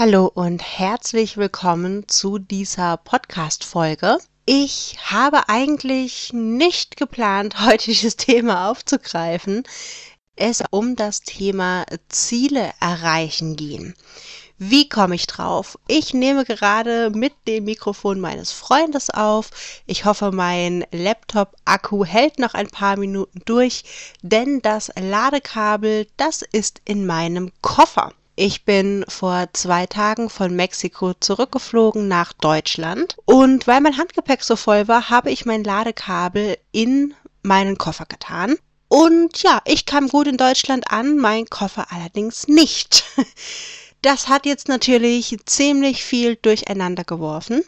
Hallo und herzlich willkommen zu dieser Podcast-Folge. Ich habe eigentlich nicht geplant, heute dieses Thema aufzugreifen. Es um das Thema Ziele erreichen gehen. Wie komme ich drauf? Ich nehme gerade mit dem Mikrofon meines Freundes auf. Ich hoffe, mein Laptop-Akku hält noch ein paar Minuten durch, denn das Ladekabel, das ist in meinem Koffer. Ich bin vor zwei Tagen von Mexiko zurückgeflogen nach Deutschland und weil mein Handgepäck so voll war, habe ich mein Ladekabel in meinen Koffer getan. Und ja, ich kam gut in Deutschland an, mein Koffer allerdings nicht. Das hat jetzt natürlich ziemlich viel durcheinander geworfen.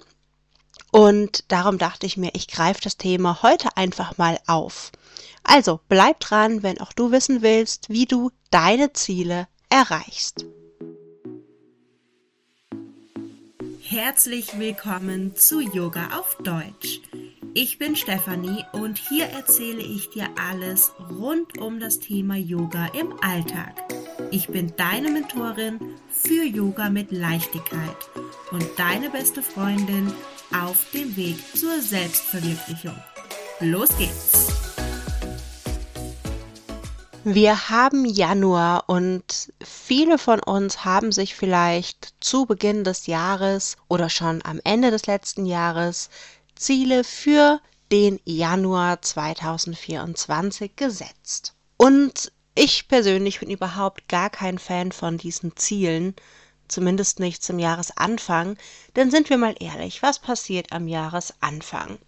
Und darum dachte ich mir, ich greife das Thema heute einfach mal auf. Also bleib dran, wenn auch du wissen willst, wie du deine Ziele erreichst. Herzlich willkommen zu Yoga auf Deutsch. Ich bin Stefanie und hier erzähle ich dir alles rund um das Thema Yoga im Alltag. Ich bin deine Mentorin für Yoga mit Leichtigkeit und deine beste Freundin auf dem Weg zur Selbstverwirklichung. Los geht's! Wir haben Januar und viele von uns haben sich vielleicht zu Beginn des Jahres oder schon am Ende des letzten Jahres Ziele für den Januar 2024 gesetzt. Und ich persönlich bin überhaupt gar kein Fan von diesen Zielen, zumindest nicht zum Jahresanfang, denn sind wir mal ehrlich, was passiert am Jahresanfang?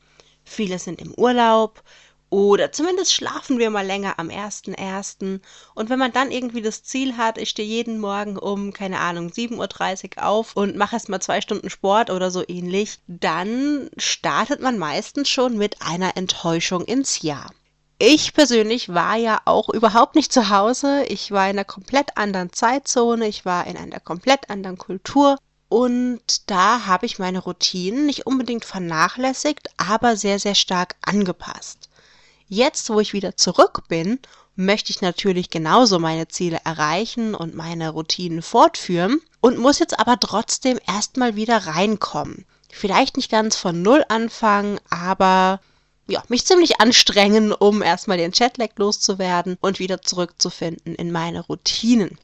Viele sind im Urlaub, oder zumindest schlafen wir mal länger am 1.1. Und wenn man dann irgendwie das Ziel hat, ich stehe jeden Morgen um, keine Ahnung, 7.30 Uhr auf und mache erst mal zwei Stunden Sport oder so ähnlich, dann startet man meistens schon mit einer Enttäuschung ins Jahr. Ich persönlich war ja auch überhaupt nicht zu Hause. Ich war in einer komplett anderen Zeitzone. Ich war in einer komplett anderen Kultur. Und da habe ich meine Routinen nicht unbedingt vernachlässigt, aber sehr, sehr stark angepasst. Jetzt, wo ich wieder zurück bin, möchte ich natürlich genauso meine Ziele erreichen und meine Routinen fortführen und muss jetzt aber trotzdem erstmal wieder reinkommen. Vielleicht nicht ganz von Null anfangen, aber ja, mich ziemlich anstrengen, um erstmal den Chatlag loszuwerden und wieder zurückzufinden in meine Routinen.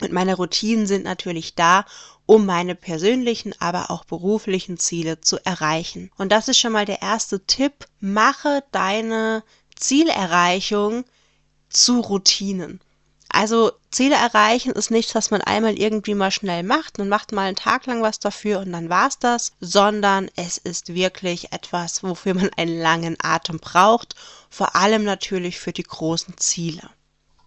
Und meine Routinen sind natürlich da, um meine persönlichen, aber auch beruflichen Ziele zu erreichen. Und das ist schon mal der erste Tipp. Mache deine Zielerreichung zu Routinen. Also Ziele erreichen ist nichts, was man einmal irgendwie mal schnell macht. Man macht mal einen Tag lang was dafür und dann war's das, sondern es ist wirklich etwas, wofür man einen langen Atem braucht. Vor allem natürlich für die großen Ziele.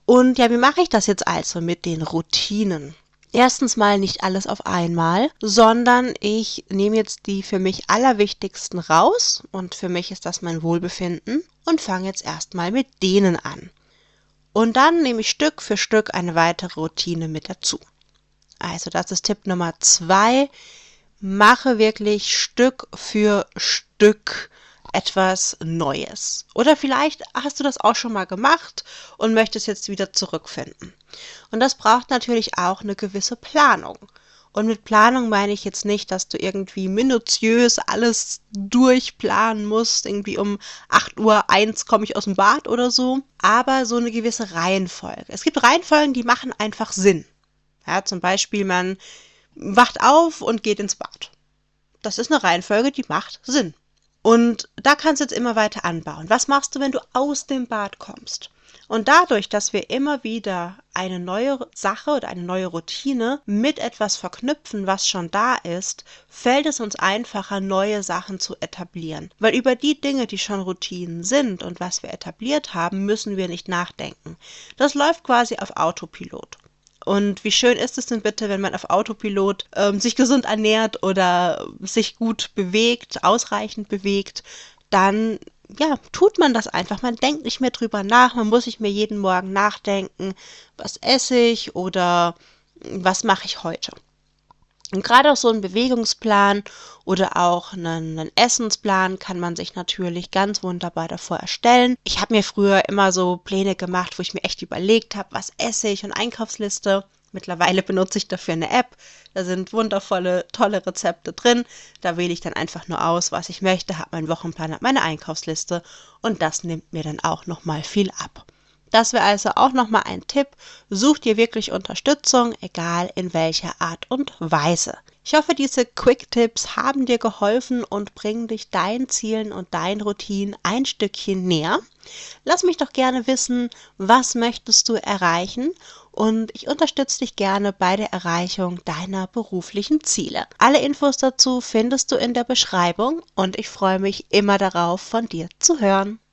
Und ja, wie mache ich das jetzt also mit den Routinen? Erstens mal nicht alles auf einmal, sondern ich nehme jetzt die für mich allerwichtigsten raus und für mich ist das mein Wohlbefinden und fange jetzt erstmal mit denen an. Und dann nehme ich Stück für Stück eine weitere Routine mit dazu. Also das ist Tipp Nummer zwei. Mache wirklich Stück für Stück etwas Neues. Oder vielleicht hast du das auch schon mal gemacht und möchtest jetzt wieder zurückfinden. Und das braucht natürlich auch eine gewisse Planung. Und mit Planung meine ich jetzt nicht, dass du irgendwie minutiös alles durchplanen musst. Irgendwie um 8 Uhr 1 komme ich aus dem Bad oder so. Aber so eine gewisse Reihenfolge. Es gibt Reihenfolgen, die machen einfach Sinn. Ja, zum Beispiel man wacht auf und geht ins Bad. Das ist eine Reihenfolge, die macht Sinn. Und da kannst du jetzt immer weiter anbauen. Was machst du, wenn du aus dem Bad kommst? Und dadurch, dass wir immer wieder eine neue Sache oder eine neue Routine mit etwas verknüpfen, was schon da ist, fällt es uns einfacher, neue Sachen zu etablieren. Weil über die Dinge, die schon Routinen sind und was wir etabliert haben, müssen wir nicht nachdenken. Das läuft quasi auf Autopilot. Und wie schön ist es denn bitte, wenn man auf Autopilot ähm, sich gesund ernährt oder sich gut bewegt, ausreichend bewegt, dann ja, tut man das einfach. Man denkt nicht mehr drüber nach. Man muss nicht mehr jeden Morgen nachdenken, was esse ich oder was mache ich heute. Und gerade auch so ein Bewegungsplan oder auch einen, einen, Essensplan kann man sich natürlich ganz wunderbar davor erstellen. Ich habe mir früher immer so Pläne gemacht, wo ich mir echt überlegt habe, was esse ich und Einkaufsliste. Mittlerweile benutze ich dafür eine App. Da sind wundervolle, tolle Rezepte drin. Da wähle ich dann einfach nur aus, was ich möchte, habe meinen Wochenplan, habe meine Einkaufsliste und das nimmt mir dann auch nochmal viel ab. Das wäre also auch nochmal ein Tipp. Such dir wirklich Unterstützung, egal in welcher Art und Weise. Ich hoffe, diese Quick-Tipps haben dir geholfen und bringen dich deinen Zielen und deinen Routinen ein Stückchen näher. Lass mich doch gerne wissen, was möchtest du erreichen und ich unterstütze dich gerne bei der Erreichung deiner beruflichen Ziele. Alle Infos dazu findest du in der Beschreibung und ich freue mich immer darauf, von dir zu hören.